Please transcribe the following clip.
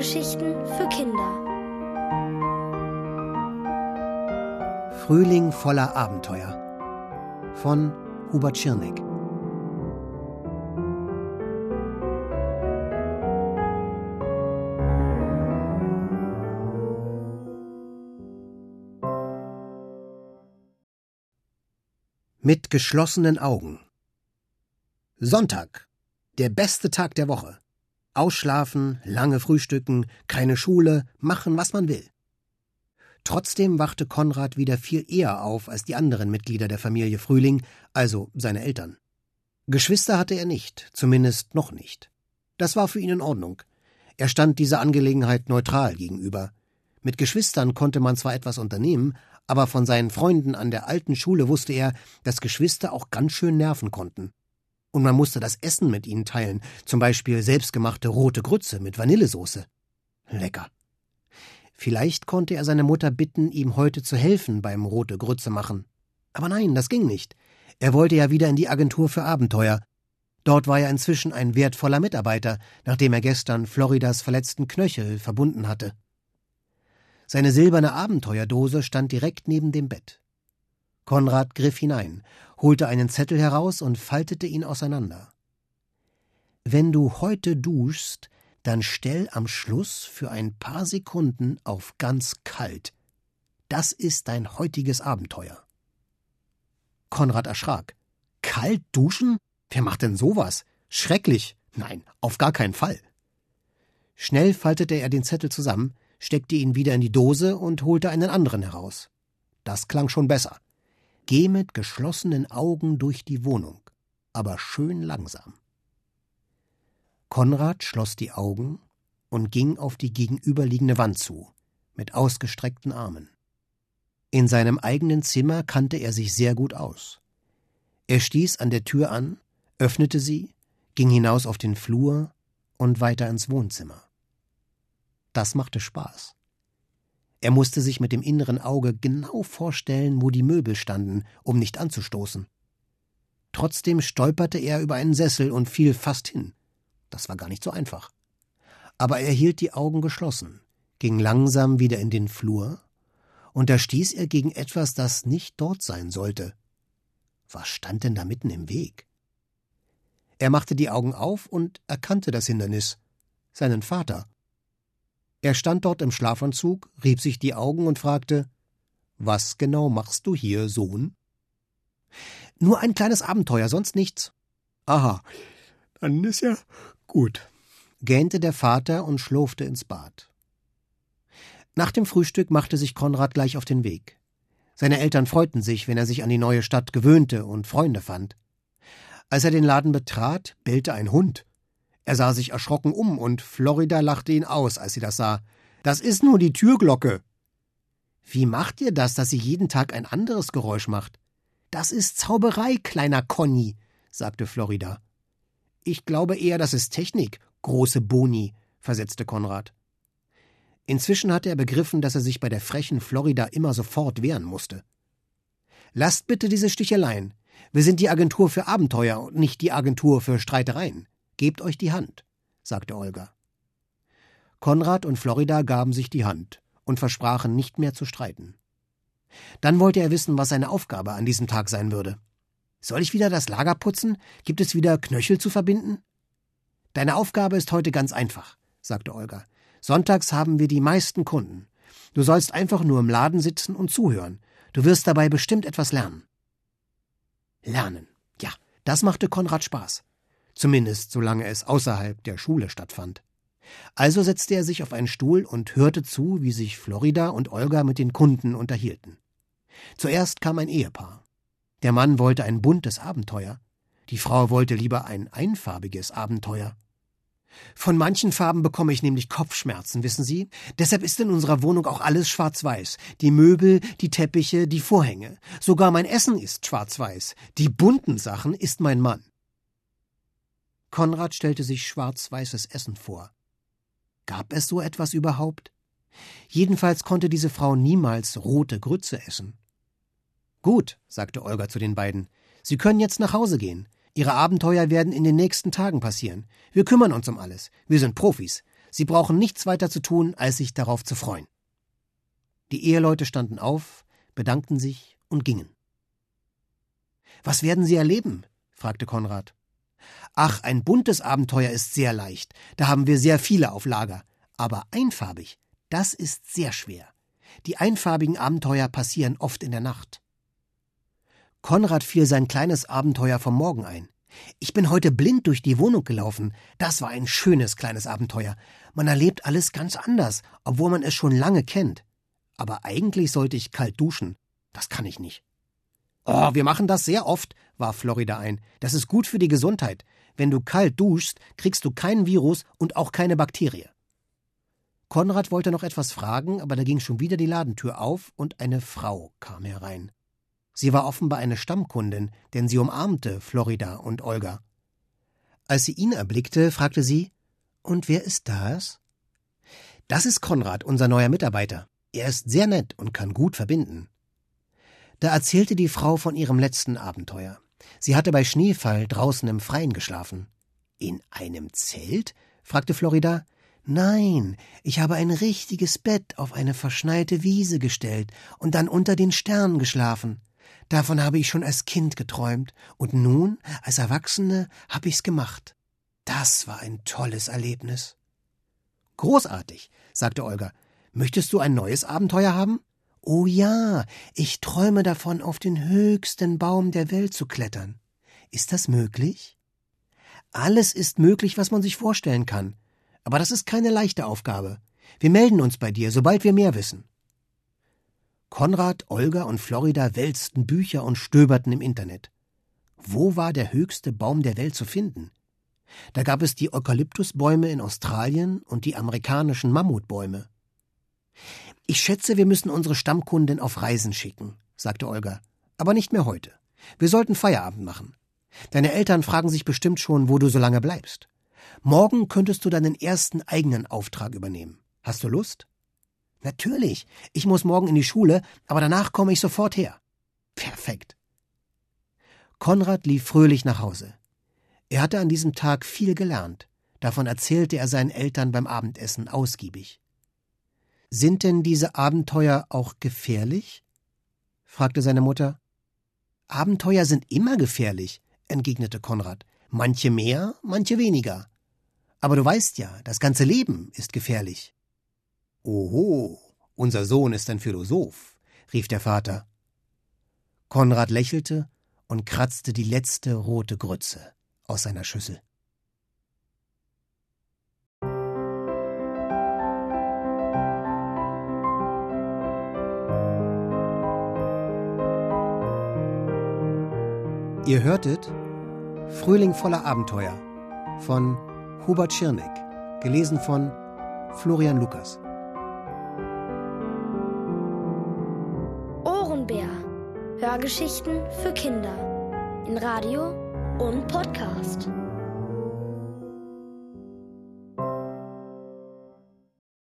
Hörgeschichten für Kinder. Frühling voller Abenteuer von Hubert Schirneck. Mit geschlossenen Augen. Sonntag. Der beste Tag der Woche. Ausschlafen, lange frühstücken, keine Schule, machen, was man will. Trotzdem wachte Konrad wieder viel eher auf als die anderen Mitglieder der Familie Frühling, also seine Eltern. Geschwister hatte er nicht, zumindest noch nicht. Das war für ihn in Ordnung. Er stand dieser Angelegenheit neutral gegenüber. Mit Geschwistern konnte man zwar etwas unternehmen, aber von seinen Freunden an der alten Schule wusste er, dass Geschwister auch ganz schön nerven konnten. Und man musste das Essen mit ihnen teilen, zum Beispiel selbstgemachte rote Grütze mit Vanillesoße. Lecker. Vielleicht konnte er seine Mutter bitten, ihm heute zu helfen beim rote Grütze machen. Aber nein, das ging nicht. Er wollte ja wieder in die Agentur für Abenteuer. Dort war er inzwischen ein wertvoller Mitarbeiter, nachdem er gestern Floridas verletzten Knöchel verbunden hatte. Seine silberne Abenteuerdose stand direkt neben dem Bett. Konrad griff hinein, holte einen Zettel heraus und faltete ihn auseinander. Wenn du heute duschst, dann stell am Schluss für ein paar Sekunden auf ganz kalt. Das ist dein heutiges Abenteuer. Konrad erschrak. Kalt duschen? Wer macht denn sowas? Schrecklich. Nein, auf gar keinen Fall. Schnell faltete er den Zettel zusammen, steckte ihn wieder in die Dose und holte einen anderen heraus. Das klang schon besser. Geh mit geschlossenen Augen durch die Wohnung, aber schön langsam. Konrad schloss die Augen und ging auf die gegenüberliegende Wand zu, mit ausgestreckten Armen. In seinem eigenen Zimmer kannte er sich sehr gut aus. Er stieß an der Tür an, öffnete sie, ging hinaus auf den Flur und weiter ins Wohnzimmer. Das machte Spaß. Er musste sich mit dem inneren Auge genau vorstellen, wo die Möbel standen, um nicht anzustoßen. Trotzdem stolperte er über einen Sessel und fiel fast hin. Das war gar nicht so einfach. Aber er hielt die Augen geschlossen, ging langsam wieder in den Flur, und da stieß er gegen etwas, das nicht dort sein sollte. Was stand denn da mitten im Weg? Er machte die Augen auf und erkannte das Hindernis seinen Vater. Er stand dort im Schlafanzug, rieb sich die Augen und fragte Was genau machst du hier, Sohn? Nur ein kleines Abenteuer, sonst nichts. Aha, dann ist ja gut, gähnte der Vater und schlurfte ins Bad. Nach dem Frühstück machte sich Konrad gleich auf den Weg. Seine Eltern freuten sich, wenn er sich an die neue Stadt gewöhnte und Freunde fand. Als er den Laden betrat, bellte ein Hund. Er sah sich erschrocken um, und Florida lachte ihn aus, als sie das sah. Das ist nur die Türglocke. Wie macht ihr das, dass sie jeden Tag ein anderes Geräusch macht? Das ist Zauberei, kleiner Conny, sagte Florida. Ich glaube eher, das ist Technik, große Boni, versetzte Konrad. Inzwischen hatte er begriffen, dass er sich bei der frechen Florida immer sofort wehren musste. Lasst bitte diese Sticheleien. Wir sind die Agentur für Abenteuer und nicht die Agentur für Streitereien. Gebt euch die Hand, sagte Olga. Konrad und Florida gaben sich die Hand und versprachen nicht mehr zu streiten. Dann wollte er wissen, was seine Aufgabe an diesem Tag sein würde. Soll ich wieder das Lager putzen? Gibt es wieder Knöchel zu verbinden? Deine Aufgabe ist heute ganz einfach, sagte Olga. Sonntags haben wir die meisten Kunden. Du sollst einfach nur im Laden sitzen und zuhören. Du wirst dabei bestimmt etwas lernen. Lernen. Ja, das machte Konrad Spaß zumindest solange es außerhalb der Schule stattfand. Also setzte er sich auf einen Stuhl und hörte zu, wie sich Florida und Olga mit den Kunden unterhielten. Zuerst kam ein Ehepaar. Der Mann wollte ein buntes Abenteuer, die Frau wollte lieber ein einfarbiges Abenteuer. Von manchen Farben bekomme ich nämlich Kopfschmerzen, wissen Sie? Deshalb ist in unserer Wohnung auch alles schwarz-weiß. Die Möbel, die Teppiche, die Vorhänge. Sogar mein Essen ist schwarz-weiß. Die bunten Sachen ist mein Mann. Konrad stellte sich schwarz-weißes Essen vor. Gab es so etwas überhaupt? Jedenfalls konnte diese Frau niemals rote Grütze essen. Gut, sagte Olga zu den beiden. Sie können jetzt nach Hause gehen. Ihre Abenteuer werden in den nächsten Tagen passieren. Wir kümmern uns um alles. Wir sind Profis. Sie brauchen nichts weiter zu tun, als sich darauf zu freuen. Die Eheleute standen auf, bedankten sich und gingen. Was werden Sie erleben? fragte Konrad. Ach, ein buntes Abenteuer ist sehr leicht, da haben wir sehr viele auf Lager. Aber einfarbig, das ist sehr schwer. Die einfarbigen Abenteuer passieren oft in der Nacht. Konrad fiel sein kleines Abenteuer vom Morgen ein. Ich bin heute blind durch die Wohnung gelaufen. Das war ein schönes kleines Abenteuer. Man erlebt alles ganz anders, obwohl man es schon lange kennt. Aber eigentlich sollte ich kalt duschen. Das kann ich nicht. Oh, wir machen das sehr oft, warf Florida ein. Das ist gut für die Gesundheit. Wenn du kalt duschst, kriegst du kein Virus und auch keine Bakterie. Konrad wollte noch etwas fragen, aber da ging schon wieder die Ladentür auf und eine Frau kam herein. Sie war offenbar eine Stammkundin, denn sie umarmte Florida und Olga. Als sie ihn erblickte, fragte sie Und wer ist das? Das ist Konrad, unser neuer Mitarbeiter. Er ist sehr nett und kann gut verbinden. Da erzählte die Frau von ihrem letzten Abenteuer. Sie hatte bei Schneefall draußen im Freien geschlafen. In einem Zelt? fragte Florida. Nein, ich habe ein richtiges Bett auf eine verschneite Wiese gestellt und dann unter den Sternen geschlafen. Davon habe ich schon als Kind geträumt, und nun, als Erwachsene, habe ich's gemacht. Das war ein tolles Erlebnis. Großartig, sagte Olga. Möchtest du ein neues Abenteuer haben? Oh ja, ich träume davon, auf den höchsten Baum der Welt zu klettern. Ist das möglich? Alles ist möglich, was man sich vorstellen kann. Aber das ist keine leichte Aufgabe. Wir melden uns bei dir, sobald wir mehr wissen. Konrad, Olga und Florida wälzten Bücher und stöberten im Internet. Wo war der höchste Baum der Welt zu finden? Da gab es die Eukalyptusbäume in Australien und die amerikanischen Mammutbäume. Ich schätze, wir müssen unsere Stammkundin auf Reisen schicken, sagte Olga. Aber nicht mehr heute. Wir sollten Feierabend machen. Deine Eltern fragen sich bestimmt schon, wo du so lange bleibst. Morgen könntest du deinen ersten eigenen Auftrag übernehmen. Hast du Lust? Natürlich. Ich muss morgen in die Schule, aber danach komme ich sofort her. Perfekt. Konrad lief fröhlich nach Hause. Er hatte an diesem Tag viel gelernt. Davon erzählte er seinen Eltern beim Abendessen ausgiebig. Sind denn diese Abenteuer auch gefährlich? fragte seine Mutter. Abenteuer sind immer gefährlich, entgegnete Konrad. Manche mehr, manche weniger. Aber du weißt ja, das ganze Leben ist gefährlich. Oho, unser Sohn ist ein Philosoph, rief der Vater. Konrad lächelte und kratzte die letzte rote Grütze aus seiner Schüssel. Ihr hörtet Frühling voller Abenteuer von Hubert Schirneck, gelesen von Florian Lukas. Ohrenbär. Hörgeschichten für Kinder. In Radio und Podcast.